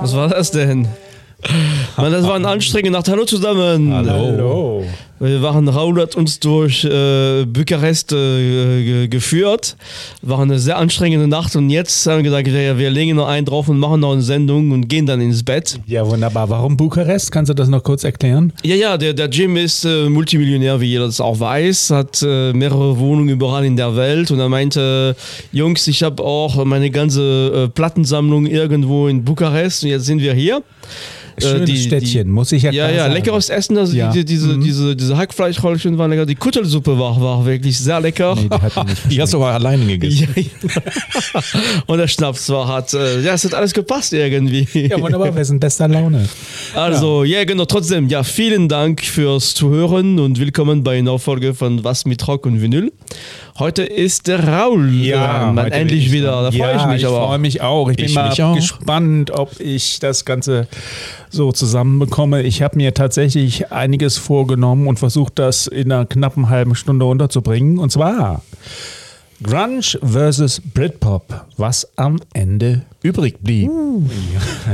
Was war das denn? Man, das war ein anstrengender Nacht. Hallo zusammen. Hallo. Wir waren Raul hat uns durch äh, Bukarest äh, ge- geführt. War eine sehr anstrengende Nacht und jetzt haben wir gesagt, wir, wir legen noch einen drauf und machen noch eine Sendung und gehen dann ins Bett. Ja, wunderbar. Warum Bukarest? Kannst du das noch kurz erklären? Ja, ja, der, der Jim ist äh, Multimillionär, wie jeder das auch weiß, hat äh, mehrere Wohnungen überall in der Welt und er meinte, Jungs, ich habe auch meine ganze äh, Plattensammlung irgendwo in Bukarest und jetzt sind wir hier. Schönes die- Städtchen, muss ich ja Ja, ja, sagen. leckeres Essen. Also Ja. die, diese, Mhm. diese, diese Hackfleischrollchen waren lecker. Die Kuttelsuppe war, war wirklich sehr lecker. Nee, die Die hast du aber alleine gegessen. Ja, ja. Und der Schnaps war hat, äh, ja, es hat alles gepasst irgendwie. Ja, wunderbar. Wir sind bester Laune. Also, ja. genau, trotzdem, ja, vielen Dank fürs Zuhören und willkommen bei einer Folge von Was mit Rock und Vinyl. Heute ist der Raul dran, heute bin endlich ich wieder. dran. Da freue ja, ich mich ich aber. freue mich auch. Ich bin Ich mal gespannt, ob ich das Ganze so zusammenbekomme. Ich habe mir tatsächlich einiges vorgenommen und versucht, das in einer knappen halben Stunde unterzubringen. Und zwar Grunge versus Britpop, was am Ende übrig blieb.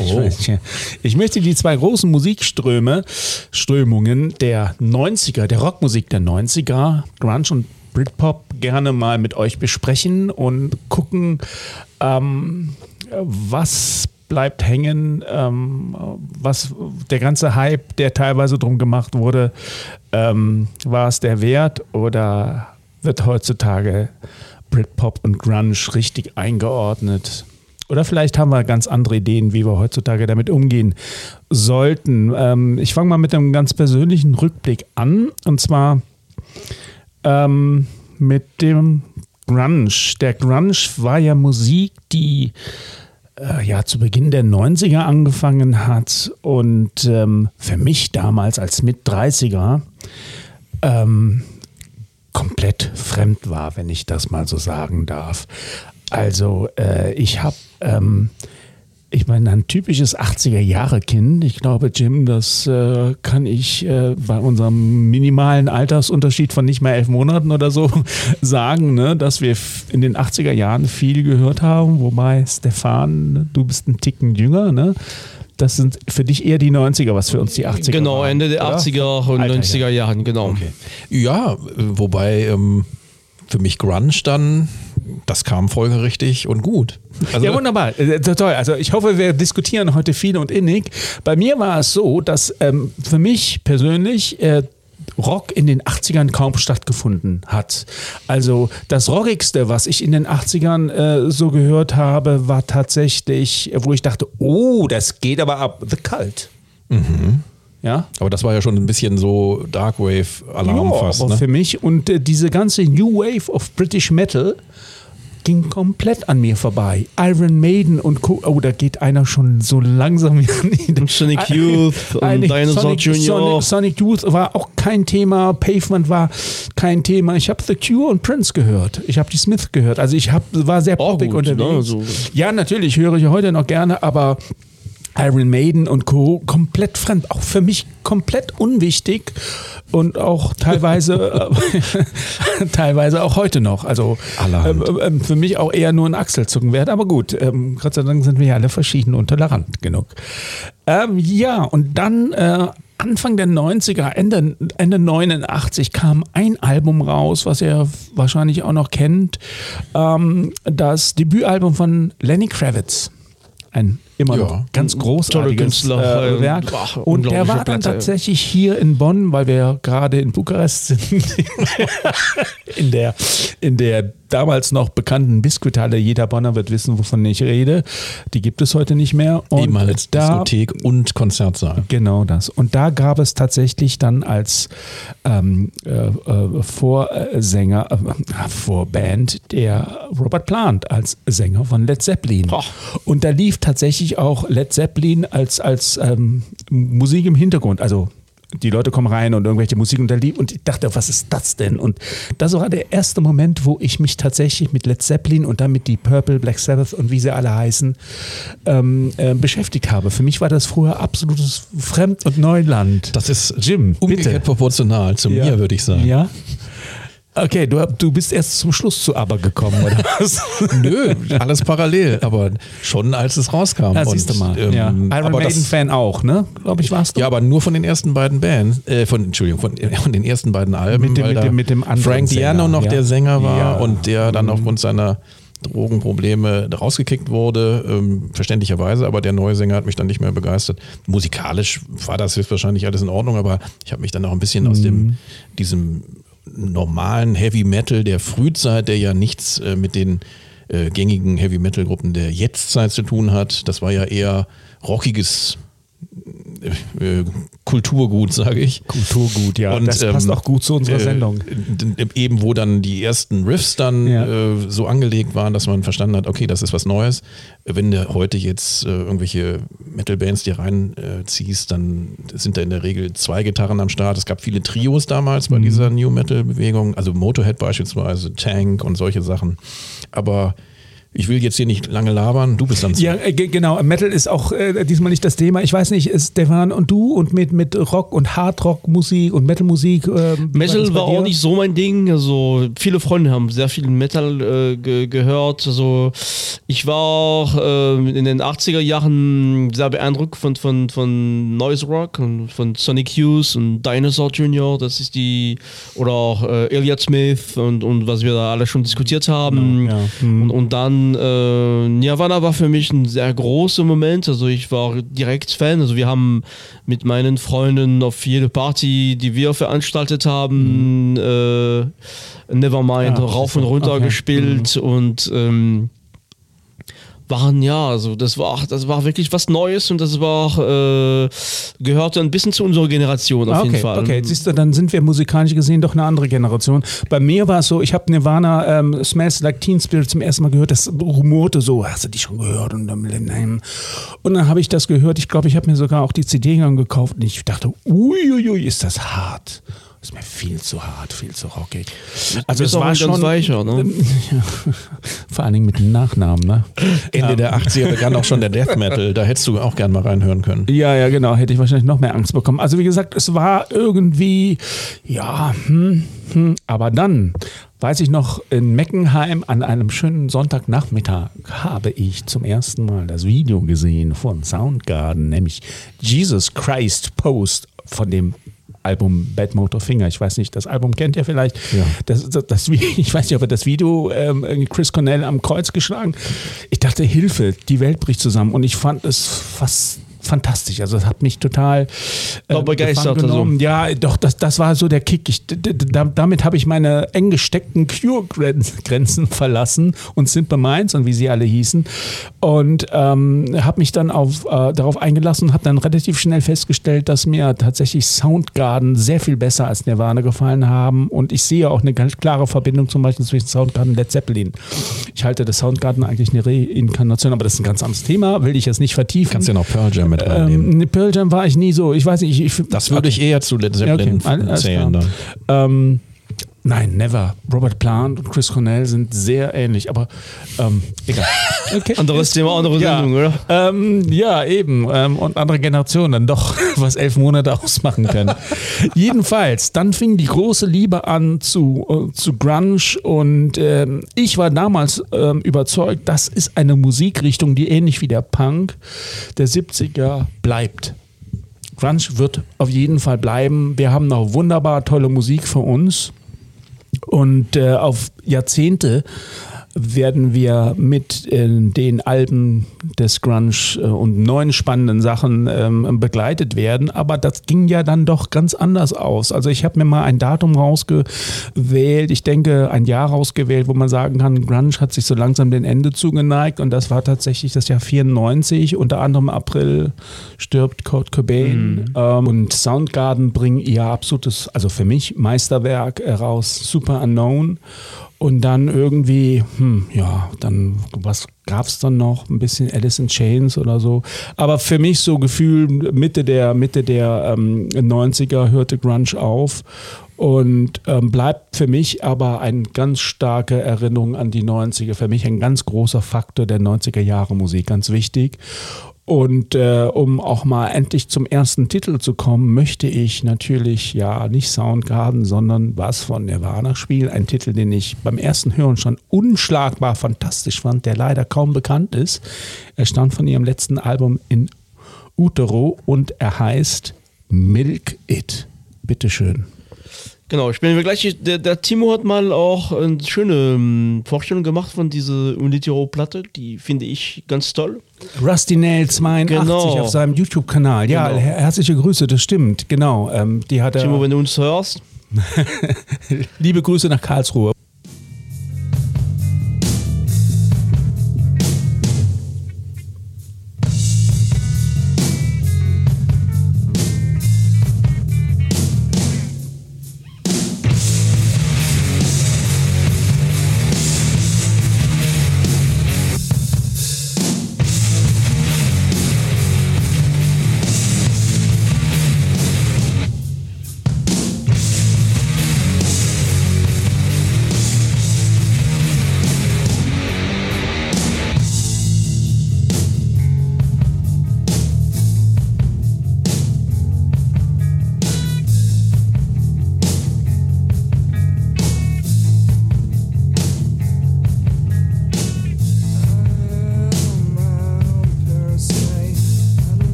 Ja, ich, ja. ich möchte die zwei großen Musikströme, Strömungen der 90er, der Rockmusik der 90er, Grunge und Britpop, gerne mal mit euch besprechen und gucken, ähm, was bleibt hängen, ähm, was der ganze Hype, der teilweise drum gemacht wurde, ähm, war es der Wert oder wird heutzutage Britpop und Grunge richtig eingeordnet? Oder vielleicht haben wir ganz andere Ideen, wie wir heutzutage damit umgehen sollten. Ähm, ich fange mal mit einem ganz persönlichen Rückblick an. Und zwar ähm, mit dem Grunge. Der Grunge war ja Musik, die äh, ja zu Beginn der 90er angefangen hat und ähm, für mich damals als Mit-30er ähm, komplett fremd war, wenn ich das mal so sagen darf. Also äh, ich habe, ähm, ich bin ein typisches 80er-Jahre-Kind. Ich glaube, Jim, das äh, kann ich äh, bei unserem minimalen Altersunterschied von nicht mehr elf Monaten oder so sagen, ne, dass wir in den 80er Jahren viel gehört haben. Wobei, Stefan, du bist ein Ticken jünger, ne? Das sind für dich eher die 90er, was für uns die 80er Genau, waren, Ende der oder? 80er und Alter, 90er Jahren, genau. Ja, äh, wobei ähm, für mich Grunge dann, das kam folgerichtig und gut. Also, ja, wunderbar. Äh, Toll. Also ich hoffe, wir diskutieren heute viel und innig. Bei mir war es so, dass ähm, für mich persönlich äh, Rock in den 80ern kaum stattgefunden hat. Also das Rockigste, was ich in den 80ern äh, so gehört habe, war tatsächlich, wo ich dachte, oh, das geht aber ab, The Cult. Ja, aber das war ja schon ein bisschen so Darkwave-Alarm ja, fast. Ne? für mich und äh, diese ganze New Wave of British Metal ging komplett an mir vorbei. Iron Maiden und Co. Oh, da geht einer schon so langsam. Und Sonic Youth und Dinosaur Sonic, Junior. Sonic, Sonic Youth war auch kein Thema. Pavement war kein Thema. Ich habe The Cure und Prince gehört. Ich habe die Smith gehört. Also ich hab, war sehr Auch poppig gut, ne? unterwegs. So. Ja, natürlich höre ich heute noch gerne, aber Iron Maiden und Co. komplett fremd, auch für mich komplett unwichtig und auch teilweise äh, teilweise auch heute noch. Also ähm, ähm, für mich auch eher nur ein Achselzucken wert, aber gut, ähm, Gott sei Dank sind wir ja alle verschieden und tolerant genug. Ähm, ja, und dann äh, Anfang der 90er, Ende, Ende 89 kam ein Album raus, was ihr wahrscheinlich auch noch kennt. Ähm, das Debütalbum von Lenny Kravitz. Ein immer noch Ja. ganz großartiges Künstler, äh, Werk. ach, Und der war dann Platte. tatsächlich hier in Bonn, weil wir gerade in Bukarest sind, in der, in der damals noch bekannten Biskuithalle. Jeder Bonner wird wissen, wovon ich rede. Die gibt es heute nicht mehr. Und Ehemals da, Diskothek und Konzertsaal. Genau das. Und da gab es tatsächlich dann als ähm, äh, äh, Vorsänger, äh, Vorband der Robert Plant als Sänger von Led Zeppelin. Boah. Und da lief tatsächlich auch Led Zeppelin als, als ähm, Musik im Hintergrund. Also die Leute kommen rein und irgendwelche Musik und und ich dachte, was ist das denn? Und das war der erste Moment, wo ich mich tatsächlich mit Led Zeppelin und damit die Purple, Black Sabbath und wie sie alle heißen, ähm, äh, beschäftigt habe. Für mich war das früher absolutes Fremd- und Neuland. Das ist Jim, umgekehrt bitte. proportional zu Ja. mir, würde ich sagen. Ja. Okay, du, du bist erst zum Schluss zu Aber gekommen, oder was? Nö, alles parallel, aber schon als es rauskam. Ja, siehst du mal. ähm, ja. Iron aber das- Maiden-Fan auch, ne? Glaube ich, warst du? Ja, aber nur von den ersten beiden Bands, äh, von, Entschuldigung, von, von den ersten beiden Alben, Mit dem- mit dem- mit dem anderen Frank Diano noch ja. der Sänger war Ja. und der dann aufgrund seiner Drogenprobleme rausgekickt wurde, ähm, verständlicherweise, aber der neue Sänger hat mich dann nicht mehr begeistert. Musikalisch war das höchstwahrscheinlich alles in Ordnung, aber ich habe mich dann auch ein bisschen aus Mhm. dem, diesem normalen Heavy Metal der Frühzeit, der ja nichts äh, mit den äh, gängigen Heavy Metal Gruppen der Jetztzeit zu tun hat. Das war ja eher rockiges äh, Kulturgut, sage ich. Kulturgut, ja. Und, das passt ähm, auch gut zu unserer äh, Sendung. d- Eben, wo dann die ersten Riffs dann Ja. äh, so angelegt waren, dass man verstanden hat, okay, das ist was Neues. Wenn du heute jetzt äh, irgendwelche Metal-Bands dir reinziehst, dann sind da in der Regel zwei Gitarren am Start. Es gab viele Trios damals Mhm. bei dieser New Metal-Bewegung, also Motorhead beispielsweise, Tank und solche Sachen. Aber ich will jetzt hier nicht lange labern, du bist dann Ja, äh, ge- genau. Metal ist auch äh, diesmal nicht das Thema. Ich weiß nicht, ist Stefan und du und mit, mit Rock und Hardrock-Musik und Metal-Musik. Äh, Metal war auch nicht so mein Ding. Also viele Freunde haben sehr viel Metal äh, ge gehört. Also ich war auch äh, in den 80er Jahren sehr beeindruckt von, von, von Noise Rock und von Sonic Youth und Dinosaur Jr. Das ist die oder auch äh, Elliott Smith und, und was wir da alle schon diskutiert haben. Genau, ja. Mhm. Und, und dann äh, Nirvana war für mich ein sehr großer Moment. Also ich war direkt Fan. Also wir haben mit meinen Freunden auf jede Party, die wir veranstaltet haben, äh, Nevermind Ja, rauf und runter okay. Mhm. gespielt und ähm, waren ja, also das war das war wirklich was Neues und das war auch, äh, gehörte ein bisschen zu unserer Generation auf Ah, okay, jeden Fall. Okay, siehst du, dann sind wir musikalisch gesehen doch eine andere Generation. Bei mir war es so, ich habe Nirvana ähm, Smells Like Teen Spirit zum ersten Mal gehört, das rumorte so, hast du die schon gehört? Und dann, nein. und dann habe ich das gehört, ich glaube, ich habe mir sogar auch die CD gekauft und ich dachte, uiuiui, ist das hart. Ist mir viel zu hart, viel zu rockig. Also es war schon weicher, ne? Vor allen Dingen mit dem Nachnamen, ne? Ende der 80er begann auch schon der Death Metal. Da hättest du auch gern mal reinhören können. Ja, ja, genau. Hätte ich wahrscheinlich noch mehr Angst bekommen. Also wie gesagt, es war irgendwie, ja, hm, hm. aber dann weiß ich noch, in Meckenheim an einem schönen Sonntagnachmittag habe ich zum ersten Mal das Video gesehen von Soundgarden, nämlich Jesus Christ Post von dem Album Bad Motor Finger. Ich weiß nicht, das Album kennt ihr vielleicht. Ja. Das, das, das, ich weiß nicht, ob ihr das Video ähm, Chris Cornell am Kreuz geschlagen. Ich dachte, Hilfe, die Welt bricht zusammen. Und ich fand es fast fantastisch. Also es hat mich total äh, begeistert, also. genommen. Ja, doch, das, das war so der Kick. Ich, damit habe ich meine eng gesteckten Cure-Grenzen verlassen und Simple Minds und wie sie alle hießen. Und ähm, habe mich dann auf, äh, darauf eingelassen und habe dann relativ schnell festgestellt, dass mir tatsächlich Soundgarden sehr viel besser als Nirvana gefallen haben. Und ich sehe auch eine ganz klare Verbindung zum Beispiel zwischen Soundgarden und Led Zeppelin. Ich halte das Soundgarden eigentlich eine Reinkarnation, aber das ist ein ganz anderes Thema, will ich jetzt nicht vertiefen. Kannst ja noch Pearl Jam mit reinnehmen. ähm, Pearl Jam war ich nie so. Ich weiß nicht, ich, ich Das würde ich eher zu Led ja, okay. Zeppelin All- alles zählen. Dann. Ähm, nein, never. Robert Plant und Chris Cornell sind sehr ähnlich, aber ähm, egal. Okay. Anderes Thema, andere Ja. Sendung, oder? Ähm, ja, eben. Ähm, und andere Generationen dann doch, was elf Monate ausmachen können. Jedenfalls, dann fing die große Liebe an zu, äh, zu Grunge und ähm, ich war damals ähm, überzeugt, das ist eine Musikrichtung, die ähnlich wie der Punk der 70er bleibt. Grunge wird auf jeden Fall bleiben. Wir haben noch wunderbar tolle Musik für uns. Und äh, auf Jahrzehnte werden wir mit äh, den Alben des Grunge äh, und neuen spannenden Sachen ähm, begleitet werden. Aber das ging ja dann doch ganz anders aus. Also ich habe mir mal ein Datum rausgewählt, ich denke ein Jahr rausgewählt, wo man sagen kann, Grunge hat sich so langsam dem Ende zugeneigt und das war tatsächlich das Jahr 94. Unter anderem April stirbt Kurt Cobain ähm, und Soundgarden bringen ihr absolutes, also für mich Meisterwerk äh, raus, Super Unknown. Und dann irgendwie, hm, ja, dann, was gab es dann noch? Ein bisschen Alice in Chains oder so. Aber für mich so Gefühl, Mitte der, Mitte der ähm, 90er hörte Grunge auf und ähm, bleibt für mich aber eine ganz starke Erinnerung an die 90er. Für mich ein ganz großer Faktor der 90er Jahre Musik, ganz wichtig. Und äh, um auch mal endlich zum ersten Titel zu kommen, möchte ich natürlich ja nicht Soundgarden, sondern was von Nirvana spielen. Ein Titel, den ich beim ersten Hören schon unschlagbar fantastisch fand, der leider kaum bekannt ist. Er stammt von ihrem letzten Album in Utero und er heißt Milk It. Bitteschön. Genau, ich bin gleich. Der, der Timo hat mal auch eine schöne um, Vorstellung gemacht von dieser Unitiro-Platte. Die finde ich ganz toll. Rusty Nail 82 genau. auf seinem YouTube-Kanal. Ja, genau. herzliche Grüße, das stimmt. Genau. Ähm, die hat Timo, wenn du uns hörst. Liebe Grüße nach Karlsruhe.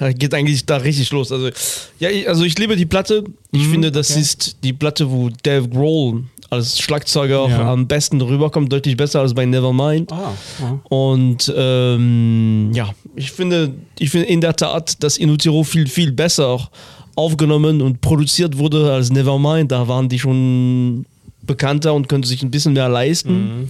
geht eigentlich da richtig los. Also, ja, ich, also ich liebe die Platte. Ich mhm, finde, das okay. ist die Platte, wo Dave Grohl als Schlagzeuger ja. am besten rüberkommt, deutlich besser als bei Nevermind. Ah, ah. Und ähm, ja, ich finde, ich finde in der Tat, dass Inutiro viel, viel besser aufgenommen und produziert wurde als Nevermind. Da waren die schon bekannter und könnten sich ein bisschen mehr leisten. Mhm.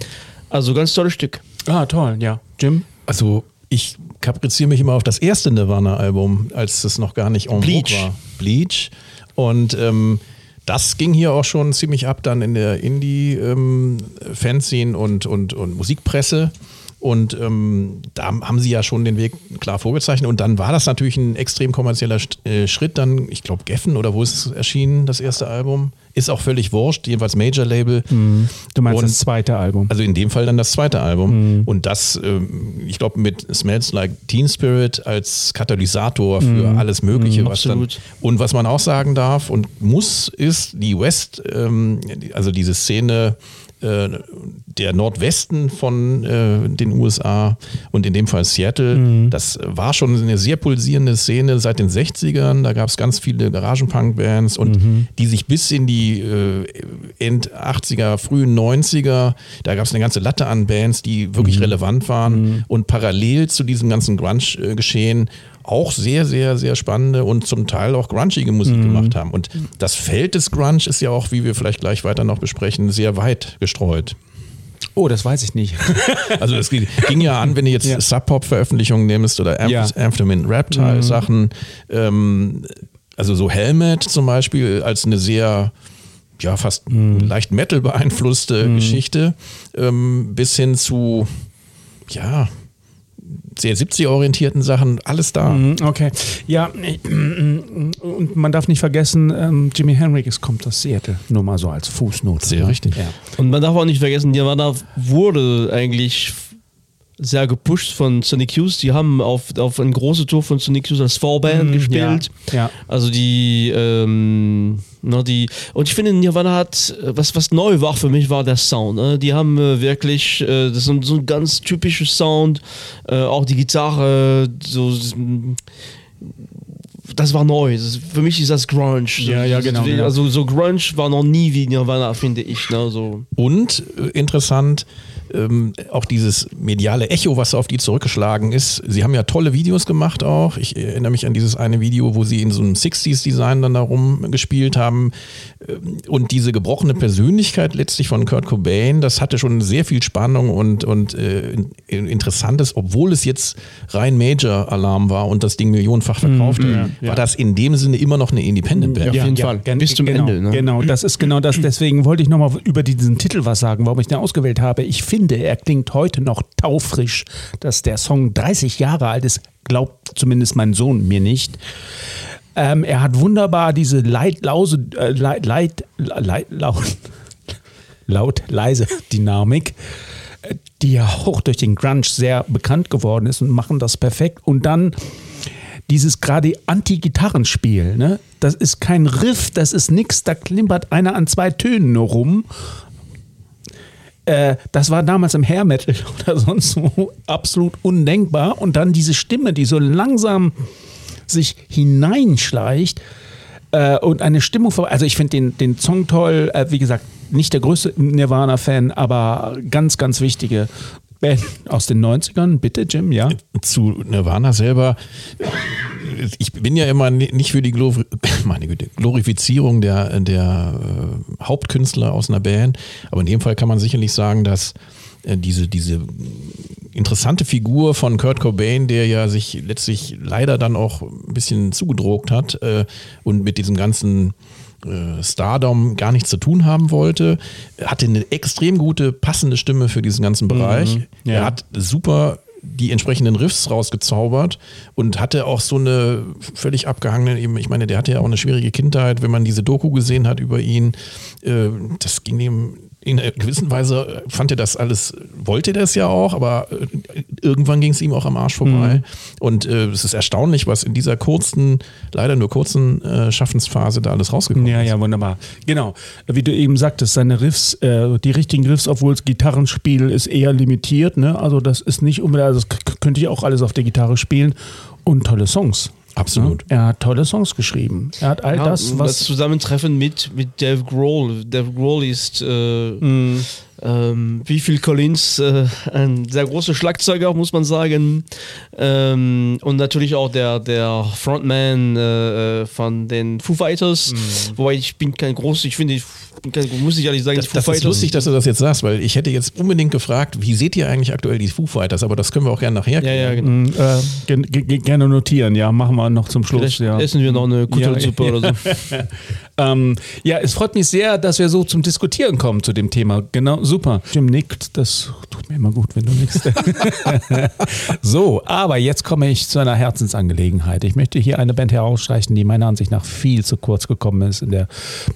Also ganz tolles Stück. Ah, toll, ja. Jim? Also ich kapriziere mich immer auf das erste Nirvana-Album, als es noch gar nicht en Bleach. war. Bleach. Und ähm, das ging hier auch schon ziemlich ab dann in der Indie-Fanzine ähm, und, und, und Musikpresse. Und ähm, da haben sie ja schon den Weg klar vorgezeichnet. Und dann war das natürlich ein extrem kommerzieller äh, Schritt. Dann, ich glaube, Geffen oder wo ist es erschienen, das erste Album? Ist auch völlig wurscht, jedenfalls Major Label. Mhm. Du meinst und, das zweite Album? Also in dem Fall dann das zweite Album. Mhm. Und das, ähm, ich glaube, mit Smells Like Teen Spirit als Katalysator für mhm. alles Mögliche. Was dann, und was man auch sagen darf und muss, ist die West, ähm, also diese Szene, äh, der Nordwesten von äh, den USA und in dem Fall Seattle. Mhm. Das war schon eine sehr pulsierende Szene seit den 60ern. Da gab es ganz viele Garagenpunk-Bands und mhm. die sich bis in die äh, End 80er, frühen 90er, da gab es eine ganze Latte an Bands, die wirklich mhm. relevant waren. Mhm. Und parallel zu diesem ganzen Grunge-Geschehen auch sehr, sehr, sehr spannende und zum Teil auch grungige Musik mhm. gemacht haben. Und das Feld des Grunge ist ja auch, wie wir vielleicht gleich weiter noch besprechen, sehr weit gestreut. Oh, das weiß ich nicht. also es ging ja an, wenn du jetzt ja. Sub-Pop-Veröffentlichungen nimmst oder Amph ja. Amphetamine Reptile-Sachen. Mhm. Ähm, also so Helmet zum Beispiel als eine sehr ja, fast mhm. leicht Metal beeinflusste mhm. Geschichte, ähm, bis hin zu ja, sehr 70-orientierten Sachen, alles da. Mhm, okay. Ja, und man darf nicht vergessen, ähm, Jimi Hendrix kommt aus Seattle, nur mal so als Fußnote. Sehr ne? richtig. Ja. Und man darf auch nicht vergessen, Nirvana wurde eigentlich sehr gepusht von Sonic Youth. Die haben auf, auf eine große Tour von Sonic Youth als Vorband mm, gespielt. Ja, ja. Also die, ähm, na, die, und ich finde, Nirvana hat, was, was neu war für mich, war der Sound. Ne? Die haben äh, wirklich, äh, das ist so ein ganz typischer Sound, äh, auch die Gitarre, so, das war neu. Das, für mich ist das Grunge. Ja, ja, genau. genau. Also so Grunge war noch nie wie Nirvana, finde ich. Ne? So. Und äh, interessant, ähm, auch dieses mediale Echo, was auf die zurückgeschlagen ist. Sie haben ja tolle Videos gemacht auch. Ich erinnere mich an dieses eine Video, wo sie in so einem 60s-Design dann da rumgespielt haben. Ähm, und diese gebrochene Persönlichkeit letztlich von Kurt Cobain, das hatte schon sehr viel Spannung und, und äh, Interessantes, obwohl es jetzt rein Major-Alarm war und das Ding millionenfach verkauft mhm, ja, war das in dem Sinne immer noch eine Independent-Band. Ja, auf jeden ja, Fall. Bis zum genau, Ende. Ne? Genau, das ist genau das. Deswegen wollte ich nochmal über diesen Titel was sagen, warum ich den ausgewählt habe. Ich finde, finde, er klingt heute noch taufrisch, dass der Song 30 Jahre alt ist, glaubt zumindest mein Sohn mir nicht. Ähm, er hat wunderbar diese leitlause, äh, leit, leit, leit, laut, laut, leise Dynamik, die ja auch durch den Grunge sehr bekannt geworden ist und machen das perfekt. Und dann dieses gerade Anti-Gitarrenspiel, ne? Das ist kein Riff, das ist nix, da klimpert einer an zwei Tönen nur rum. Äh, das war damals im Hair Metal oder sonst wo absolut undenkbar. Und dann diese Stimme, die so langsam sich hineinschleicht äh, und eine Stimmung. Also ich finde den, den Song toll, äh, wie gesagt, nicht der größte Nirvana-Fan, aber ganz, ganz wichtige Band aus den 90ern. Bitte, Jim, ja? Zu Nirvana selber. Ich bin ja immer nicht für die Glor meine Güte, Glorifizierung der, der äh, Hauptkünstler aus einer Band, aber in dem Fall kann man sicherlich sagen, dass äh, diese, diese interessante Figur von Kurt Cobain, der ja sich letztlich leider dann auch ein bisschen zugedrogt hat äh, und mit diesem ganzen äh, Stardom gar nichts zu tun haben wollte, hatte eine extrem gute, passende Stimme für diesen ganzen Bereich. Mhm, ja. Er hat super die entsprechenden Riffs rausgezaubert und hatte auch so eine völlig abgehangene, ich meine, der hatte ja auch eine schwierige Kindheit, wenn man diese Doku gesehen hat über ihn, äh, das ging ihm in einer gewissen Weise fand er das alles, wollte das ja auch, aber äh, irgendwann ging es ihm auch am Arsch vorbei. Mhm. Und äh, es ist erstaunlich, was in dieser kurzen, leider nur kurzen äh, Schaffensphase da alles rausgekommen ja, ist. Ja, ja, wunderbar. Genau. Wie du eben sagtest, seine Riffs, äh, die richtigen Riffs, obwohl das Gitarrenspiel ist eher limitiert. Ne? Also das ist nicht unbedingt, also das könnte ich auch alles auf der Gitarre spielen. Und tolle Songs. Absolut. Ja, er hat tolle Songs geschrieben. Er hat all ja, das, was. Das Zusammentreffen mit, mit Dave Grohl. Dave Grohl ist, äh, mm. Ähm, wie Phil Collins, äh, ein sehr großer Schlagzeuger, muss man sagen. Ähm, und natürlich auch der, der Frontman äh, von den Foo Fighters. Mm. Wobei ich bin kein groß, ich finde, muss ich ehrlich sagen, das, das ist lustig, dass du das jetzt sagst, weil ich hätte jetzt unbedingt gefragt, wie seht ihr eigentlich aktuell die Foo Fighters? Aber das können wir auch gerne nachher. Ja, ja, genau. Mm, äh, gerne notieren, ja, machen wir noch zum Schluss. Vielleicht ja. essen wir noch eine Kuttelsuppe ja, oder so. ähm, ja, es freut mich sehr, dass wir so zum Diskutieren kommen zu dem Thema. Genau, super. Jim nickt, das tut mir immer gut, wenn du nickst. so, aber jetzt komme ich zu einer Herzensangelegenheit. Ich möchte hier eine Band herausstreichen, die meiner Ansicht nach viel zu kurz gekommen ist in der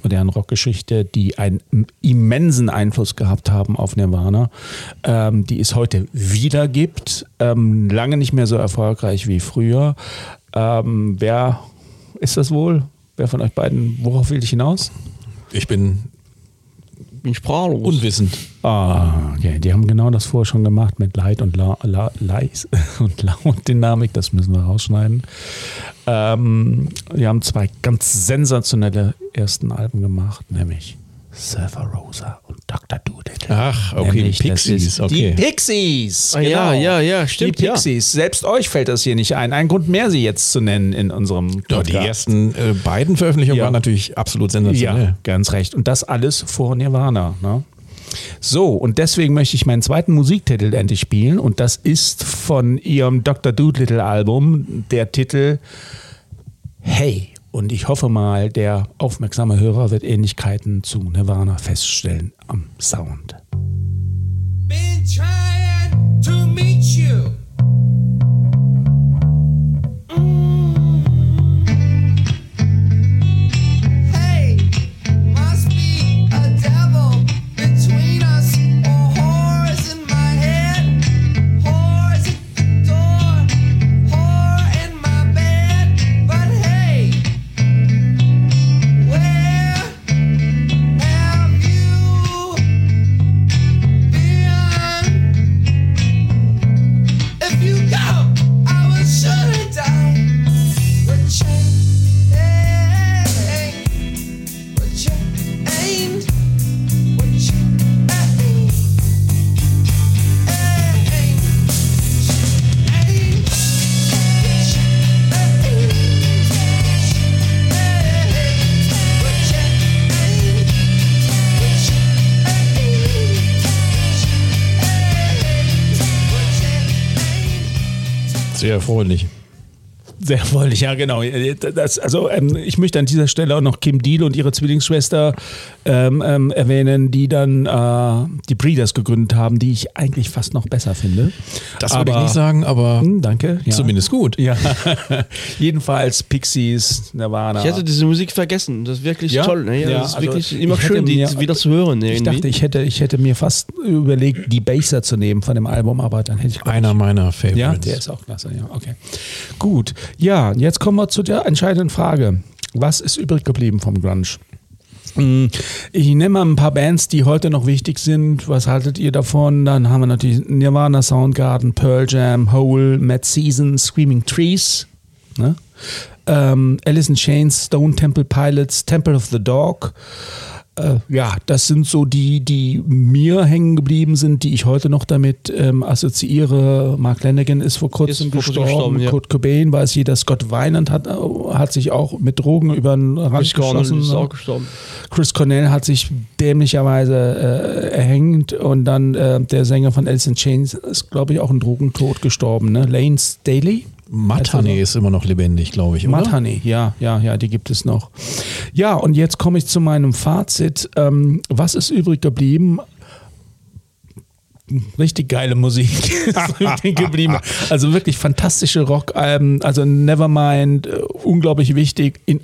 modernen Rockgeschichte die einen immensen Einfluss gehabt haben auf Nirvana, ähm, die es heute wieder gibt, ähm, lange nicht mehr so erfolgreich wie früher. Ähm, wer ist das wohl? Wer von euch beiden, worauf will ich hinaus? Ich bin bin sprachlos. Unwissend. Ah, okay. Die haben genau das vorher schon gemacht mit Leid und, La, La, Leis und Lautdynamik. Das müssen wir rausschneiden. Ähm, wir haben zwei ganz sensationelle ersten Alben gemacht, nämlich Surfer Rosa und Dr. Doolittle. Ach, okay, Nämlich, die Pixies. Okay. Die Pixies. Genau. Ja, ja, ja, stimmt. Die Pixies. Ja. Selbst euch fällt das hier nicht ein. Ein Grund mehr, sie jetzt zu nennen in unserem Podcast. Ja, die ersten äh, beiden Veröffentlichungen ja. waren natürlich absolut sensationell. Ja, ganz recht. Und das alles vor Nirvana. Ne? So, und deswegen möchte ich meinen zweiten Musiktitel endlich spielen. Und das ist von ihrem Dr. Doolittle Album der Titel Hey. Und ich hoffe mal, der aufmerksame Hörer wird Ähnlichkeiten zu Nirvana feststellen am Sound. Been trying to meet you. Sehr erfreulich. Sehr wohl, ja, genau. Das, also ähm, ich möchte an dieser Stelle auch noch Kim Deal und ihre Zwillingsschwester ähm, ähm, erwähnen, die dann äh, die Breeders gegründet haben, die ich eigentlich fast noch besser finde. Das würde ich nicht sagen, aber Hm, danke. Ja. zumindest gut. Ja, jedenfalls Pixies, Nirvana. Ich hätte diese Musik vergessen. Das ist wirklich Ja? toll. Ne? Ja, Ja, das ist also wirklich ich immer schön, die mir- wieder zu hören. Irgendwie. ich dachte, ich hätte, ich hätte mir fast überlegt, die Baser zu nehmen von dem Album, aber dann hätte ich Einer meiner Ja, Favorites. der ist auch klasse, ja, okay. Gut, ja, jetzt kommen wir zu der entscheidenden Frage. Was ist übrig geblieben vom Grunge? Hm, Ich nenne mal ein paar Bands, die heute noch wichtig sind. Was haltet ihr davon? Dann haben wir natürlich Nirvana, Soundgarden, Pearl Jam, Hole, Mad Season, Screaming Trees, ne? ähm, Alice in Chains, Stone Temple Pilots, Temple of the Dog. Äh, ja, das sind so die, die mir hängen geblieben sind, die ich heute noch damit ähm, assoziiere. Mark Lanigan ist vor kurzem Ist gestorben. gestorben, ja. Kurt Cobain weiß jeder. Scott Weinand hat, äh, hat sich auch mit Drogen über den Rand Chris Cornell geschossen. ist ne? auch gestorben. Chris Cornell hat sich dämlicherweise äh, erhängt und dann äh, der Sänger von Alice in Chains ist, glaube ich, auch ein Drogentod gestorben. Ne? Lane Staley? Matane ist immer noch lebendig, glaube ich, oder? Honey, ja, ja, ja, die gibt es noch. Ja, und jetzt komme ich zu meinem Fazit. Ähm, was ist übrig geblieben? Richtig geile Musik ist übrig geblieben. Also wirklich fantastische Rockalben. Also Nevermind, äh, unglaublich wichtig. In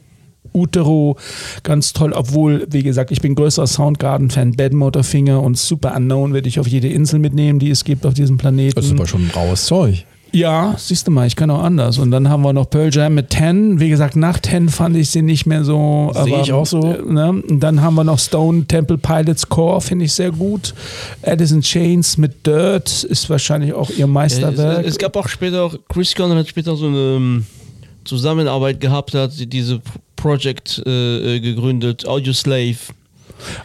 Utero, ganz toll, obwohl, wie gesagt, ich bin größerer Soundgarden-Fan. Bad Motorfinger und Super Unknown werde ich auf jede Insel mitnehmen, die es gibt auf diesem Planeten. Das ist aber schon raues Zeug. Ja, siehst du mal, ich kann auch anders. Und dann haben wir noch Pearl Jam mit 10. Wie gesagt, nach 10 fand ich sie nicht mehr so. Sehe aber, ich auch so. Ne? Und dann haben wir noch Stone Temple Pilots Core, finde ich sehr gut. Addison Chains mit Dirt ist wahrscheinlich auch ihr Meisterwerk. Es, es gab auch später, Chris Cornell hat später so eine ähm, Zusammenarbeit gehabt, hat die- diese Project äh, äh, gegründet, Audio Slave.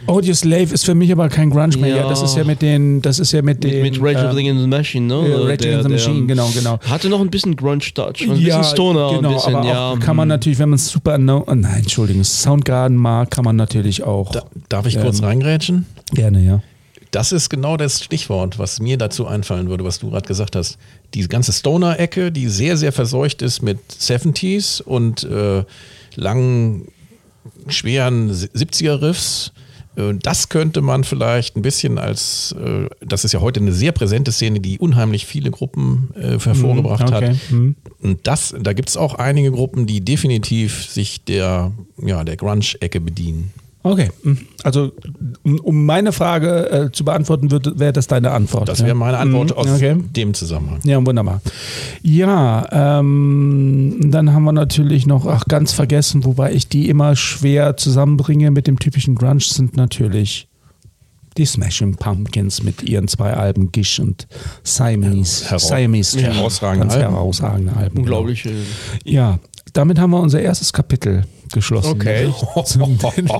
Audio Slave ist für mich aber kein Grunge mehr. Ja. Ja. das ist ja mit den, das ist ja mit Mit, den. mit Rage ähm, Against the Machine, ne? ja, Äh, Rage Against the Machine, genau, genau. Hatte noch ein bisschen Grunge-Touch, ein bisschen Stoner, genau, ein bisschen, aber ja. auch kann man natürlich, wenn man Super Unknown, oh nein, Entschuldigung, Soundgarden mag, kann man natürlich auch Da, darf ich kurz reingrätschen? gerne, ja. Das ist genau das Stichwort, was mir dazu einfallen würde, was du gerade gesagt hast. Die ganze Stoner-Ecke, die sehr, sehr verseucht ist mit 70s und äh, langen, schweren 70er-Riffs. Äh, Das könnte man vielleicht ein bisschen als, äh, das ist ja heute eine sehr präsente Szene, die unheimlich viele Gruppen äh, hervorgebracht okay. hat. Mhm. Und das, da gibt es auch einige Gruppen, die definitiv sich der, ja, der Grunge-Ecke bedienen. Okay, mhm. also um, um meine Frage äh, zu beantworten, wäre das deine Antwort. Das ja? wäre meine Antwort Mhm, aus okay. dem Zusammenhang. Ja, wunderbar. Ja, ähm, dann haben wir natürlich noch, ach, ganz vergessen, wobei ich die immer schwer zusammenbringe mit dem typischen Grunge, sind natürlich die Smashing Pumpkins mit ihren zwei Alben Gish und Siamese. Hera- Siamese Ja, herausragende ganz Alben. herausragende Alben. Unglaublich. äh, Ja, damit haben wir unser erstes Kapitel geschlossen. Okay.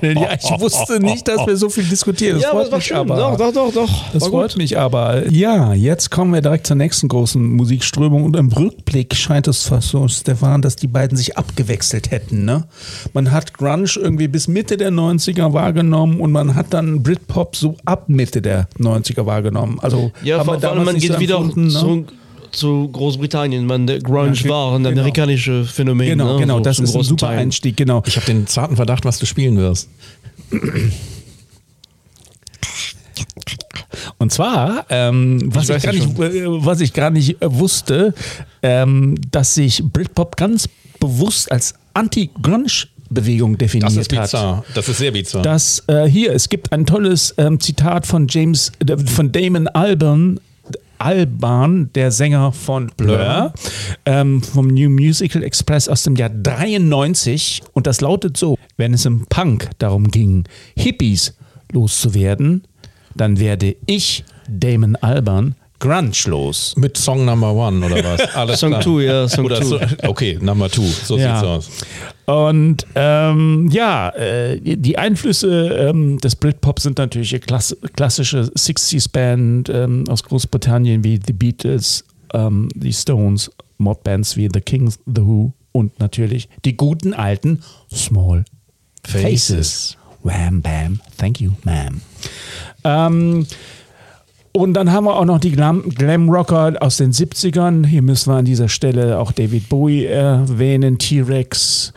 Ja, ich wusste nicht, dass wir so viel diskutieren. Das Ja, aber freut war mich schön. aber. Doch, doch, doch, doch. Das war freut gut. mich aber. Ja, jetzt kommen wir direkt zur nächsten großen Musikströmung und im Rückblick scheint es fast so, Stefan, dass die beiden sich abgewechselt hätten. Ne? Man hat Grunge irgendwie bis Mitte der 90er wahrgenommen und man hat dann Britpop so ab Mitte der 90er wahrgenommen. Also Ja, haben wir vor, allem damals man geht wieder empfunden, ne? Zu, Großbritannien. Man, der Grunge Ja, war ein genau. amerikanisches Phänomen. Genau, ne? genau, so das ist ein super Teil. Einstieg, genau. Ich habe den zarten Verdacht, was du spielen wirst. Und zwar, ähm, was, ich es nicht, äh, was ich gar nicht äh, wusste, ähm, dass sich Britpop ganz bewusst als Anti-Grunge-Bewegung definiert Das ist hat. bizarr. Das ist sehr bizarr. Das äh, hier, es gibt ein tolles ähm, Zitat von James, äh, von Damon Albarn, Alban, der Sänger von Blur, ähm, vom New Musical Express aus dem Jahr 93. Und das lautet so: Wenn es im Punk darum ging, Hippies loszuwerden, dann werde ich, Damon Alban, Grunge los. Mit Song Number One oder was? Alles Song klar. two, ja, Song Oder two. So, okay, Number Two. So Ja. sieht's aus. Und ähm, ja, äh, die Einflüsse ähm, des Britpop sind natürlich eine klass klassische 60s-Band ähm, aus Großbritannien wie The Beatles, ähm, die Stones, Modbands wie The Kings, The Who und natürlich die guten alten Small Faces. Wham, bam, thank you, ma'am. Und dann haben wir auch noch die Glam, Glam Rocker aus den 70ern. Hier müssen wir an dieser Stelle auch David Bowie erwähnen, T-Rex.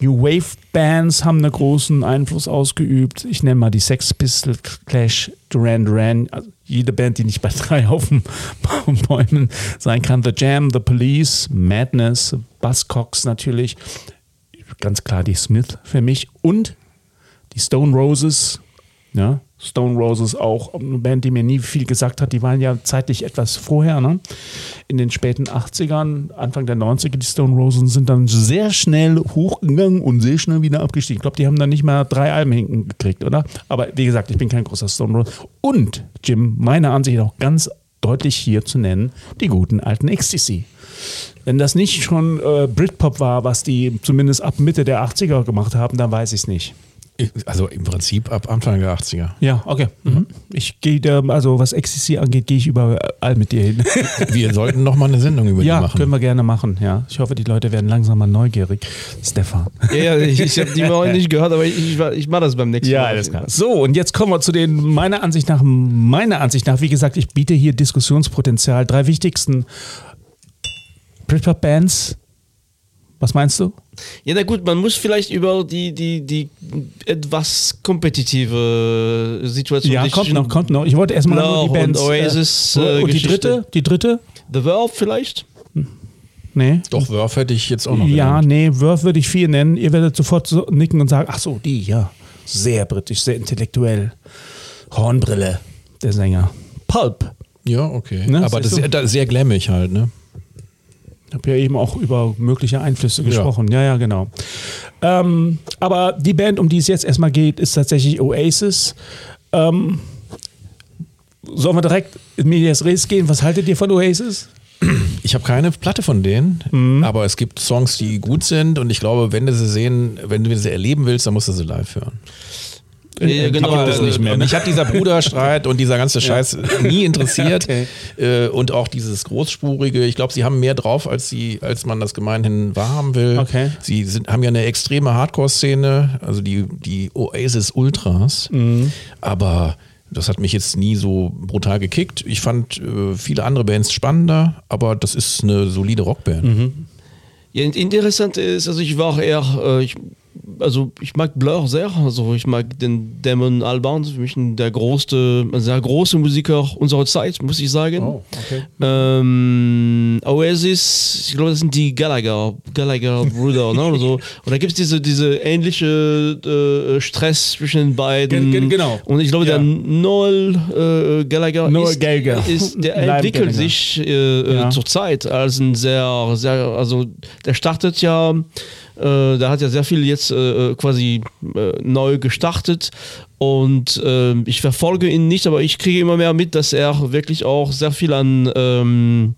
New Wave Bands haben einen großen Einfluss ausgeübt. Ich nenne mal die Sex Pistols, Clash, Duran Duran. Also jede Band, die nicht bei drei auf den Bäumen sein kann. The Jam, The Police, Madness, Buzzcocks natürlich. Ganz klar die Smith für mich. Und die Stone Roses. Ja, Stone Roses auch eine Band, die mir nie viel gesagt hat. Die waren ja zeitlich etwas vorher, ne? In den späten 80ern, Anfang der 90er, die Stone Roses sind dann sehr schnell hochgegangen und sehr schnell wieder abgestiegen. Ich glaube, die haben dann nicht mal drei Alben hinten gekriegt, oder? Aber wie gesagt, ich bin kein großer Stone Rose. Und, Jim, meiner Ansicht auch ganz deutlich hier zu nennen, die guten alten Ecstasy. Wenn das nicht schon äh, Britpop war, was die zumindest ab Mitte der 80er gemacht haben, dann weiß ich es nicht. Also im Prinzip ab Anfang der 80er. Ja, okay. Mhm. Ich gehe also was Ecstasy angeht, gehe ich überall mit dir hin. Wir sollten noch mal eine Sendung über ja, die machen. können wir gerne machen, ja. Ich hoffe, die Leute werden langsam mal neugierig. Stefan. Ja, ja ich, ich habe die mal heute nicht gehört, aber ich, ich, ich mache das beim nächsten Ja, Mal. alles klar. So, und jetzt kommen wir zu den, meiner Ansicht nach, meiner Ansicht nach, wie gesagt, ich biete hier Diskussionspotenzial. Drei wichtigsten Britpop-Bands. Was meinst du? Ja, na gut, man muss vielleicht über die, die, die etwas kompetitive Situation Ja, kommt noch, kommt noch. Ich wollte erstmal nur die und Bands. Oasis, äh, äh, und die dritte? Die dritte? The Verve vielleicht? Nee. Doch, Wurf hätte ich jetzt auch noch Ja, genannt. nee, Wurf würde ich vier nennen. Ihr werdet sofort so nicken und sagen, ach so, die, ja. Sehr britisch, sehr intellektuell. Hornbrille, der Sänger. Pulp. Ja, okay. Ne, Aber das ist sehr, sehr glammig halt, ne? Ich habe ja eben auch über mögliche Einflüsse gesprochen. Ja, ja, genau. Ähm, aber die Band, um die es jetzt erstmal geht, ist tatsächlich Oasis. Ähm, sollen wir direkt in Medias Res gehen? Was haltet ihr von Oasis? Ich habe keine Platte von denen, Mhm. aber es gibt Songs, die gut sind und ich glaube, wenn du sie sehen, wenn du sie erleben willst, dann musst du sie live hören. Ja, genau. Aber das nicht mehr. ne? Mich hat dieser Bruderstreit und dieser ganze Scheiß nie interessiert. Okay. Äh, Und auch dieses großspurige, ich glaube, sie haben mehr drauf, als sie, als man das gemeinhin wahrhaben will. Okay. Sie sind, haben ja eine extreme Hardcore-Szene, also die, die Oasis Ultras. Mhm. Aber das hat mich jetzt nie so brutal gekickt. Ich fand äh, viele andere Bands spannender, aber das ist eine solide Rockband. Mhm. Ja, in- interessant ist, also ich war auch eher, äh, ich, also ich mag Blur sehr, also ich mag den Damon Albarn, für mich ein, der größte, sehr große Musiker unserer Zeit, muss ich sagen. Oh, okay. Ähm, Oasis, ich glaube, das sind die Gallagher, Gallagher Brüder, ne, oder so. Und da gibt es diese, diese ähnliche äh, Stress zwischen den beiden. Ge- ge- genau. Und ich glaube, Ja. der Noel äh, Gallagher, Noel ist, Gallagher. ist, der entwickelt Gallagher. sich äh, Ja. äh, zurzeit als ein sehr, sehr, also der startet ja, äh, der hat ja sehr viel jetzt äh, quasi äh, neu gestartet und äh, ich verfolge ihn nicht, aber ich kriege immer mehr mit, dass er wirklich auch sehr viel an ähm,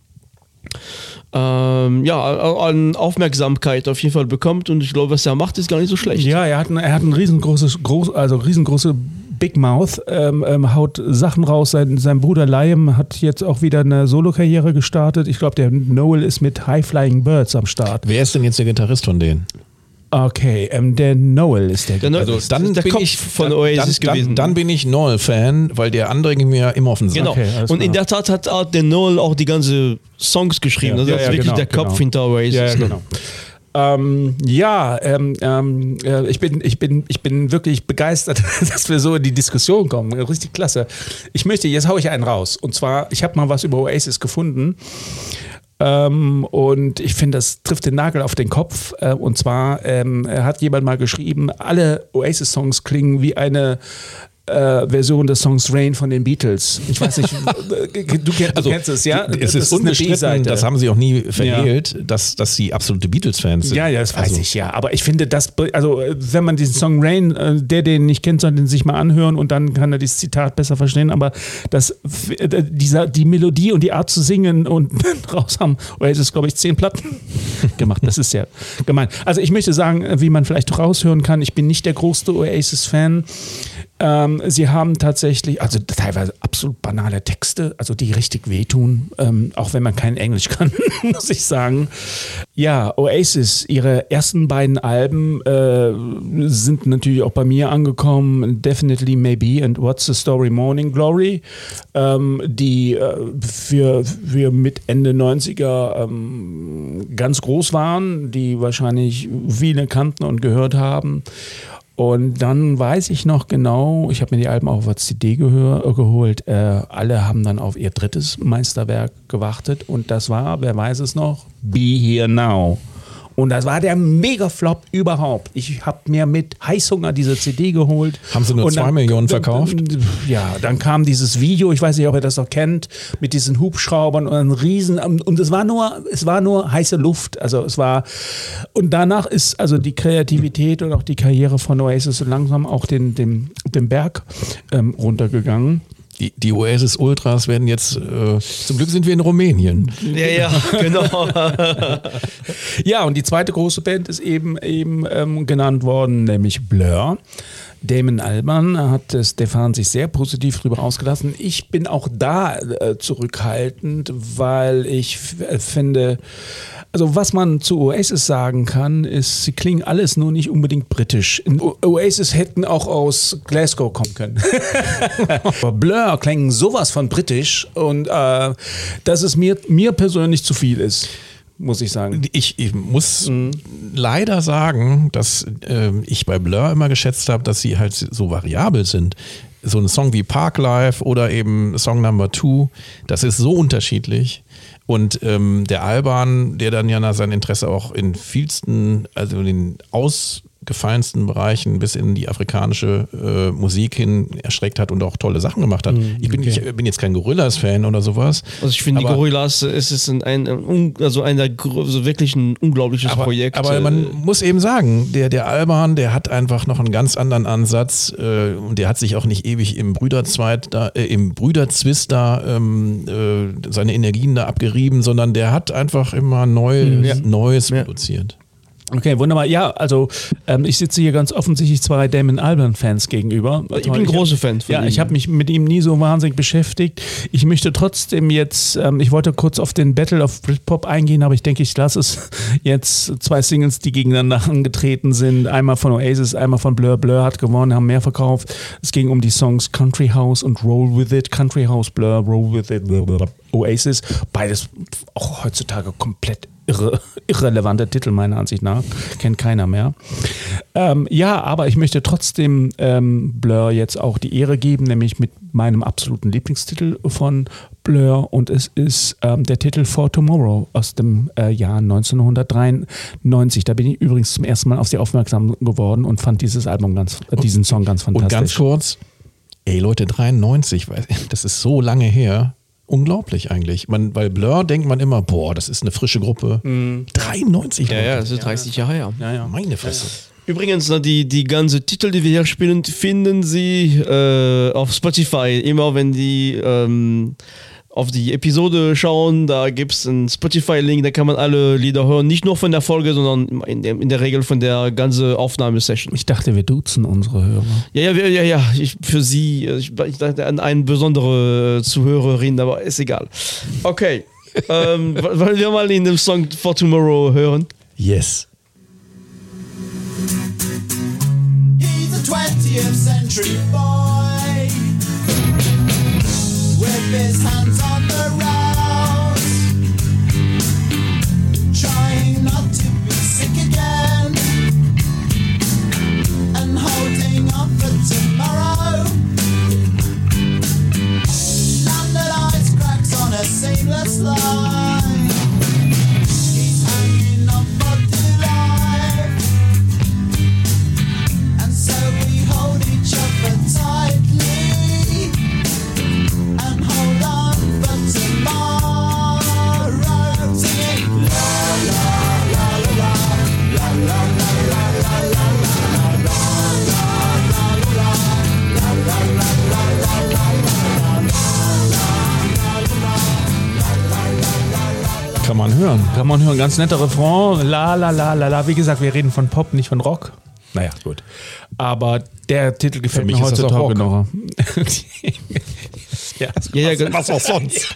ähm, ja, an Aufmerksamkeit auf jeden Fall bekommt und ich glaube, was er macht, ist gar nicht so schlecht. Ja, er hat ein, er hat ein riesengroßes, groß, also riesengroße Big Mouth, ähm, ähm, haut Sachen raus. Sein, sein Bruder Liam hat jetzt auch wieder eine Solokarriere gestartet. Ich glaube, der Noel ist mit High Flying Birds am Start. Wer ist denn jetzt der Gitarrist von denen? Okay, ähm, der Noel ist der. Der Noel- Also dann ist der bin Kopf ich von dann, Oasis dann, gewesen. Dann, dann bin ich Noel-Fan, weil der andere ging mir immer auf den Sack. Genau. Okay, und klar. in der Tat hat auch der Noel auch die ganze Songs geschrieben. Ja. Also Ja, das ist ja, wirklich genau, der Kopf genau. hinter Oasis. Ja, ja, genau. Ähm, ja, ähm, ähm, äh, ich, bin, ich, bin, ich bin wirklich begeistert, dass wir so in die Diskussion kommen. Richtig klasse. Ich möchte, jetzt haue ich einen raus. Und zwar, ich habe mal was über Oasis gefunden. Ähm, und ich finde, das trifft den Nagel auf den Kopf. Äh, und zwar ähm, hat jemand mal geschrieben, alle Oasis-Songs klingen wie eine äh, Version des Songs Rain von den Beatles. Ich weiß nicht, du, kenn, du kennst es, ja? Also, Es Das ist eine unbestritten, das haben sie auch nie verhehlt, dass, dass sie absolute Beatles-Fans sind. Ja, ja, das weiß Also, ich ja. Aber ich finde, das, also wenn man diesen Song Rain, äh, der den nicht kennt, soll den sich mal anhören und dann kann er dieses Zitat besser verstehen. Aber das, äh, dieser, die Melodie und die Art zu singen und raus haben, ist es, glaube ich, zehn Platten gemacht. Das ist ja gemein. Also ich möchte sagen, wie man vielleicht raushören kann, ich bin nicht der größte Oasis-Fan. Ähm, sie haben tatsächlich, also teilweise absolut banale Texte, also die richtig wehtun, ähm, auch wenn man kein Englisch kann, muss ich sagen. Ja, Oasis, ihre ersten beiden Alben äh, sind natürlich auch bei mir angekommen. Definitely Maybe and What's the Story Morning Glory, ähm, die äh, für, für mit Ende 90er ähm, ganz groß waren, die wahrscheinlich viele kannten und gehört haben. Und dann weiß ich noch genau, ich habe mir die Alben auch auf CD gehör, geholt, äh, alle haben dann auf ihr drittes Meisterwerk gewartet. Und das war, wer weiß es noch, Be Here Now. Und das war der Mega-Flop überhaupt. Ich habe mir mit Heißhunger diese CD geholt. Haben sie nur Und zwei dann- Millionen verkauft? Ja, dann kam dieses Video, ich weiß nicht, ob ihr das noch kennt, mit diesen Hubschraubern und einem riesen und es war nur, es war nur heiße Luft. Also es war und danach ist also die Kreativität und auch die Karriere von Oasis so langsam auch den, den, den Berg ähm, runtergegangen. Die, die Oasis Ultras werden jetzt, äh, zum Glück sind wir in Rumänien. Ja, ja, genau. Ja, und die zweite große Band ist eben, eben ähm, genannt worden, nämlich Blur. Damon Alban hat äh, Stefan sich sehr positiv darüber ausgelassen. Ich bin auch da äh, zurückhaltend, weil ich äh, finde, also was man zu Oasis sagen kann, ist, sie klingen alles nur nicht unbedingt britisch. O- Oasis hätten auch aus Glasgow kommen können. Aber Blur klingen sowas von britisch und äh, dass es mir, mir persönlich zu viel ist, muss ich sagen. Ich, ich muss Mhm. leider sagen, dass ähm, ich bei Blur immer geschätzt habe, dass sie halt so variabel sind. So ein Song wie Park Life oder eben Song Number Two, das ist so unterschiedlich. Und ähm, der Alban, der dann ja sein Interesse auch in vielsten, also in den ausgefallensten Bereichen bis in die afrikanische äh, Musik hin erschreckt hat und auch tolle Sachen gemacht hat. ich, bin, ich bin jetzt kein Gorillas-Fan oder sowas. Also ich finde die Gorillas, äh, es ist ein, ein, also ein also wirklich ein unglaubliches aber, Projekt. Aber äh, man muss eben sagen, der, der Alban, der hat einfach noch einen ganz anderen Ansatz äh, und der hat sich auch nicht ewig im Brüderzweit da, äh, im Brüderzwist da ähm, äh, seine Energien da abgerieben, sondern der hat einfach immer Neues, Ja. Neues Ja. produziert. Okay, wunderbar. Ja, also ähm, ich sitze hier ganz offensichtlich zwei Damon Albarn-Fans gegenüber. Ich bin ein großer Fan von Ja, ihm. ich habe mich mit ihm nie so wahnsinnig beschäftigt. Ich möchte trotzdem jetzt, ähm, ich wollte kurz auf den Battle of Britpop eingehen, aber ich denke, ich lasse es jetzt zwei Singles, die gegeneinander angetreten sind. Einmal von Oasis, einmal von Blur. Blur hat gewonnen, haben mehr verkauft. Es ging um die Songs Country House und Roll With It. Country House, Blur, Roll With It. Oasis. Beides auch heutzutage komplett irre, irrelevante Titel meiner Ansicht nach. Kennt keiner mehr. Ähm, ja, aber ich möchte trotzdem ähm, Blur jetzt auch die Ehre geben, nämlich mit meinem absoluten Lieblingstitel von Blur und es ist ähm, der Titel For Tomorrow aus dem äh, Jahr 1993. Da bin ich übrigens zum ersten Mal auf sie aufmerksam geworden und fand dieses Album ganz, äh, diesen Song ganz Und fantastisch. ganz kurz, ey Leute, 93, weil- das ist so lange her. Unglaublich eigentlich. Man, bei Blur denkt man immer, boah, das ist eine frische Gruppe. 93 ja, ja, Leute. das ist 30 Jahre her. ja, ja. Meine Fresse. Übrigens, die, die ganze Titel, die wir hier spielen, finden Sie äh, auf Spotify. Immer wenn die ähm, auf die Episode schauen, da gibt es einen Spotify-Link, da kann man alle Lieder hören. Nicht nur von der Folge, sondern in der, in der Regel von der ganzen Aufnahmesession. Ich dachte, wir duzen unsere Hörer. Ja, ja, ja, ja, ich, für Sie, ich, ich dachte an eine besondere Zuhörerin, aber ist egal. Okay, ähm, wollen wir mal in dem Song For Tomorrow hören? Yes. He's a 20th century boy with his hands on the rails, trying not to be sick again and holding on for tomorrow. On a seamless line. Kann man hören. Kann man hören, ganz netter Refrain. La la la la la. Wie gesagt, wir reden von Pop, nicht von Rock. Naja, gut. Aber der Titel gefällt Für mir heutzutage noch. ja, Ja, ja, Was auch sonst.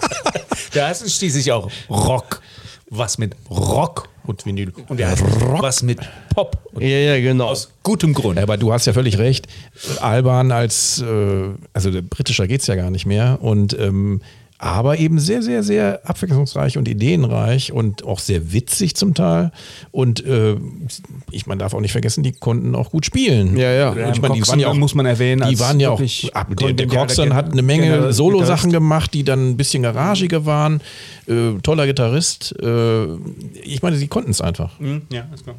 es ist schließlich auch Rock. was mit Rock Und Vinyl. und der heißt was mit Pop. Und Ja, ja, genau. aus gutem Grund. Aber du hast ja völlig recht. Alban als, äh, also der britischer geht's ja gar nicht mehr. Und ähm, aber eben sehr, sehr, sehr abwechslungsreich und ideenreich und auch sehr witzig zum Teil. Und äh, ich, man darf auch nicht vergessen, die konnten auch gut spielen. Ja, ja. Und ich meine, die waren ja auch, muss man erwähnen. die waren ja auch, ab, der, der Croxton hat eine Menge Solo-Sachen gemacht, die dann ein bisschen garagiger waren. Äh, toller Gitarrist. Äh, ich meine, sie konnten es einfach. Hm, Ja, ist klar.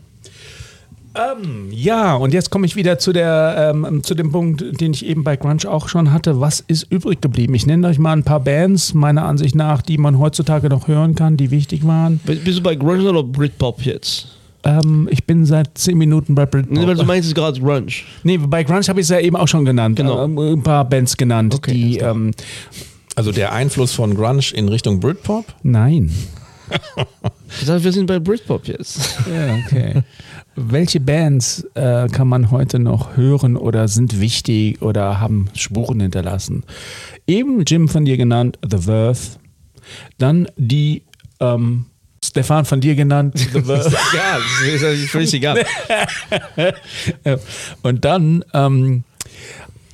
Ähm, ja, und jetzt komme ich wieder zu, der, ähm, zu dem Punkt, den ich eben bei Grunge auch schon hatte. Was ist übrig geblieben? Ich nenne euch mal ein paar Bands, meiner Ansicht nach, die man heutzutage noch hören kann, die wichtig waren. Bist du bei Grunge oder Britpop jetzt? Ähm, ich bin seit zehn Minuten bei Britpop. Nee, weil du meinst es gerade Grunge. Nee, bei Grunge habe ich es ja eben auch schon genannt. Genau. Ähm, ein paar Bands genannt, Okay, die. Ähm, Also der Einfluss von Grunge in Richtung Britpop. nein. Ich sag, wir sind bei Britpop jetzt. Ja, okay. Welche Bands äh, kann man heute noch hören oder sind wichtig oder haben Spuren hinterlassen? Eben Jim von dir genannt, The Verve. Dann die ähm, Stefan von dir genannt, The Verve. egal, das ist völlig egal. Ja. Und dann ähm,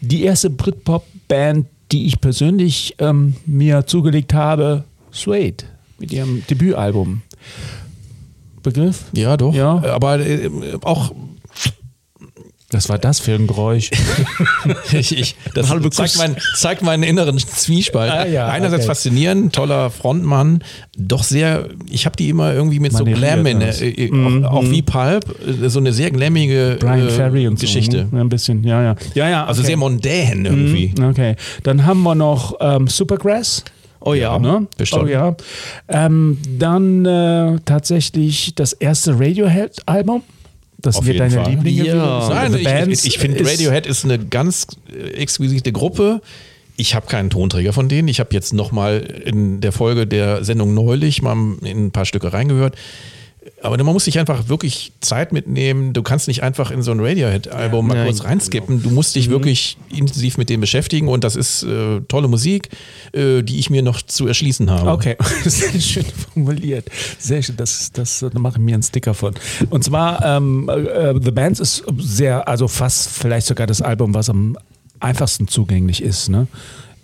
die erste Britpop-Band, die ich persönlich ähm, mir zugelegt habe, Suede, mit ihrem Debütalbum. Begriff? Ja, doch. Ja. Aber äh, auch Was war das für ein Geräusch? ich, ich, das halbe zeigt, mein, zeigt meinen inneren Zwiespalt. Ah, ja, Einerseits okay. faszinierend, toller Frontmann, doch sehr, ich habe die immer irgendwie mit so Maneriert Glam in das. äh, äh, auch, auch wie Pulp, äh, so eine sehr glammige Brian äh, Ferry und Geschichte. so. ne? Ein bisschen, ja, ja. Ja, ja. Also okay. sehr mondän irgendwie. Mhm, Okay. Dann haben wir noch ähm, Supergrass. Oh ja. Ne? bestimmt. Oh ja. Ähm, dann äh, tatsächlich das erste Radiohead-Album. Das Auf wird jeden deine Fall. Lieblinge. Ja. gewesen. Nein, ich, ich, ich finde Radiohead ist eine ganz äh, exquisite Gruppe. Ich habe keinen Tonträger von denen. Ich habe jetzt noch mal in der Folge der Sendung neulich mal in ein paar Stücke reingehört. Aber man muss sich einfach wirklich Zeit mitnehmen. Du kannst nicht einfach in so ein Radiohead-Album mal Nein, kurz reinskippen. Du musst dich wirklich intensiv mit dem beschäftigen und das ist äh, tolle Musik, äh, die ich mir noch zu erschließen habe. Okay, sehr schön formuliert. Sehr schön, das, das da mache ich mir einen Sticker von. Und zwar, ähm, äh, The Bands ist sehr, also fast vielleicht sogar das Album, was am einfachsten zugänglich ist. Ne?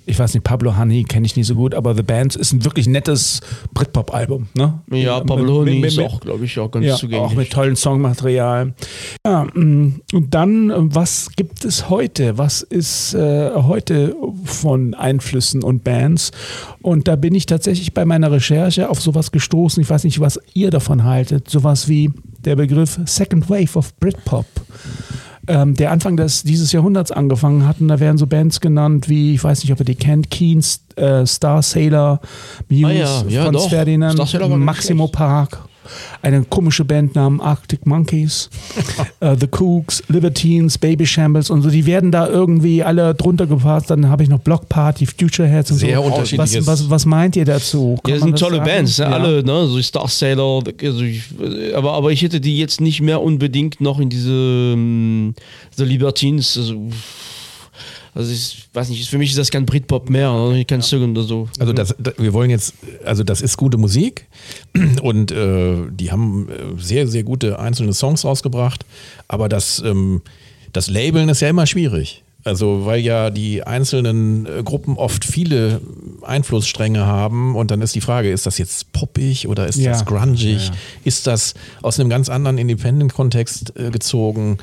Ich weiß nicht, Pablo Honey kenne ich nicht so gut, aber The Bands ist ein wirklich nettes Britpop-Album. Ne? Ja, Pablo Honey ist auch, glaube ich, auch ganz ja, zugänglich. auch mit tollem Songmaterial. Ja, mm, und dann, was gibt es heute? Was ist äh, heute von Einflüssen und Bands? Und da bin ich tatsächlich bei meiner Recherche auf sowas gestoßen. Ich weiß nicht, was ihr davon haltet. Sowas wie der Begriff Second Wave of Britpop. Ähm, der Anfang des, dieses Jahrhunderts angefangen hat. Und da werden so Bands genannt wie, ich weiß nicht, ob ihr die kennt, Keens, äh, Star Sailor, Muse, Ah ja, ja, Franz doch. Ferdinand, Maximo. Park, eine komische Band namens Arctic Monkeys, äh, The Kooks, Libertines, Baby Shambles und so. Die werden da irgendwie alle drunter gepasst. Dann habe ich noch Block Party, Future Heads und Sehr so. unterschiedliches- Was, was, was meint ihr dazu? Kann Ja, das sind tolle sagen? Bands, ja, Ja. alle, ne? So Star Sailor, also ich, aber, aber ich hätte die jetzt nicht mehr unbedingt noch in diese ähm, The Libertines. Also, also ich weiß nicht, für mich ist das kein Britpop mehr, ne? kein Song oder so. Also das, da- wir wollen jetzt, also das ist gute Musik und äh, die haben äh, sehr, sehr gute einzelne Songs rausgebracht, aber das, ähm, das Labeln ist ja immer schwierig. Also weil ja die einzelnen äh, Gruppen oft viele Einflussstränge haben und dann ist die Frage, ist das jetzt poppig oder ist Ja. das grungig? Ja, ja. Ist das aus einem ganz anderen Independent-Kontext äh, gezogen?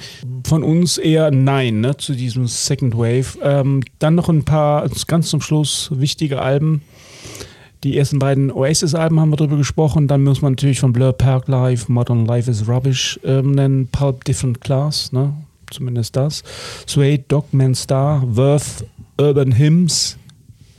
Von uns eher nein, ne, zu diesem Second Wave. Ähm, dann noch ein paar, ganz zum Schluss, wichtige Alben. Die ersten beiden Oasis-Alben haben wir drüber gesprochen. Dann muss man natürlich von Blur Park Life, Modern Life is Rubbish ähm, nennen. Pulp Different Class, ne? Zumindest das. Suede, Dogman Star, Worth, Urban Hymns.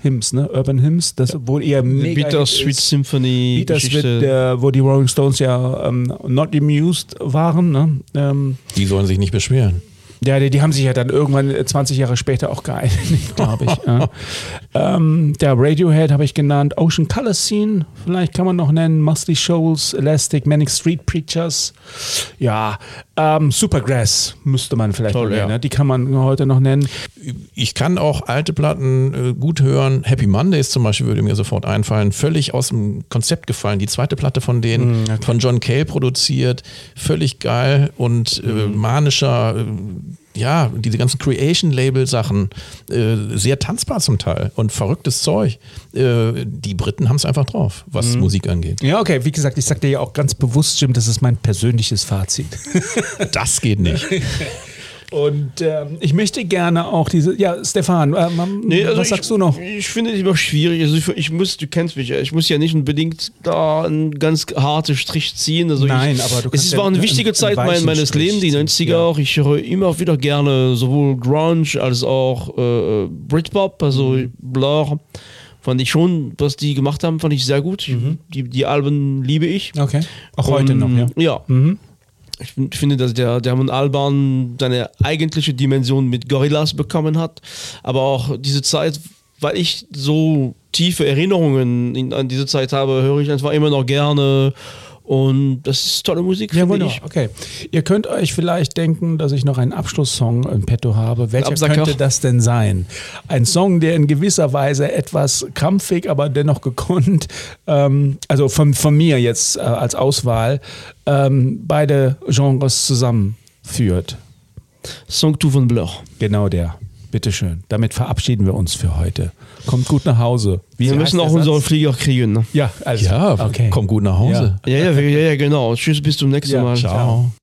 Hymns, ne? Urban Hymns, das wohl eher mega Bitter Hit Sweet ist. Symphony. Geschichte. äh, wo die Rolling Stones ja ähm, not amused waren. Ne? Ähm, Die sollen sich nicht beschweren. Ja, die, die haben sich ja dann irgendwann äh, 20 Jahre später auch geeinigt, glaube ich. ja. ähm, der Radiohead habe ich genannt, Ocean Color Scene, vielleicht kann man noch nennen, Musty Shoals, Elastic, Manic Street Preachers. Ja, ähm, Supergrass müsste man vielleicht Toll, nennen, ja. ne? die kann man heute noch nennen. ich kann auch alte Platten äh, gut hören. Happy Mondays zum Beispiel würde mir sofort einfallen. Völlig aus dem Konzept gefallen. Die zweite Platte von denen, von John Cale produziert. Völlig geil und äh, manischer. Äh, ja, diese ganzen Creation-Label-Sachen, äh, sehr tanzbar zum Teil und verrücktes Zeug. Äh, die Briten haben es einfach drauf, was Musik angeht. Ja, okay, wie gesagt, ich sagte ja auch ganz bewusst, Jim, das ist mein persönliches Fazit. Das geht nicht. Und ähm, ich möchte gerne auch diese, ja, Stefan, ähm, Nee, also was sagst ich, du noch? Ich finde es immer schwierig. Also ich, ich muss, du kennst mich ja, ich muss ja nicht unbedingt da einen ganz harten Strich ziehen. Also Nein, ich, aber du kannst Es ja war eine wichtige einen Zeit mein, meines Strich Lebens, die ziehen, 90er ja. auch. Ich höre immer wieder gerne sowohl Grunge als auch äh, Britpop, also Mhm. Blur. Fand ich schon, was die gemacht haben, fand ich sehr gut. Ich, die, die Alben liebe ich. Okay. Auch heute noch, ja. Ja. Mhm. Ich find- finde, dass der Damon Alban seine eigentliche Dimension mit Gorillas bekommen hat. Aber auch diese Zeit, weil ich so tiefe Erinnerungen in, an diese Zeit habe, höre ich einfach immer noch gerne. Und das ist tolle Musik, Ja, wunderbar. ich. Okay. Ihr könnt euch vielleicht denken, dass ich noch einen Abschlusssong im Petto habe. Welcher Absacker. könnte das denn sein? Ein Song, der in gewisser Weise etwas krampfig, aber dennoch gekonnt, ähm, also von, von mir jetzt äh, als Auswahl, ähm, beide Genres zusammenführt. Song 2 von Blur. Genau der. Bitteschön. Damit verabschieden wir uns für heute. Kommt gut nach Hause. Wie Wir müssen auch unseren Flieger kriegen. Ne? Ja, also, Ja, okay. komm gut nach Hause. Ja, ja, ja, ja, genau. Tschüss, bis zum nächsten Ja, Mal. ciao. got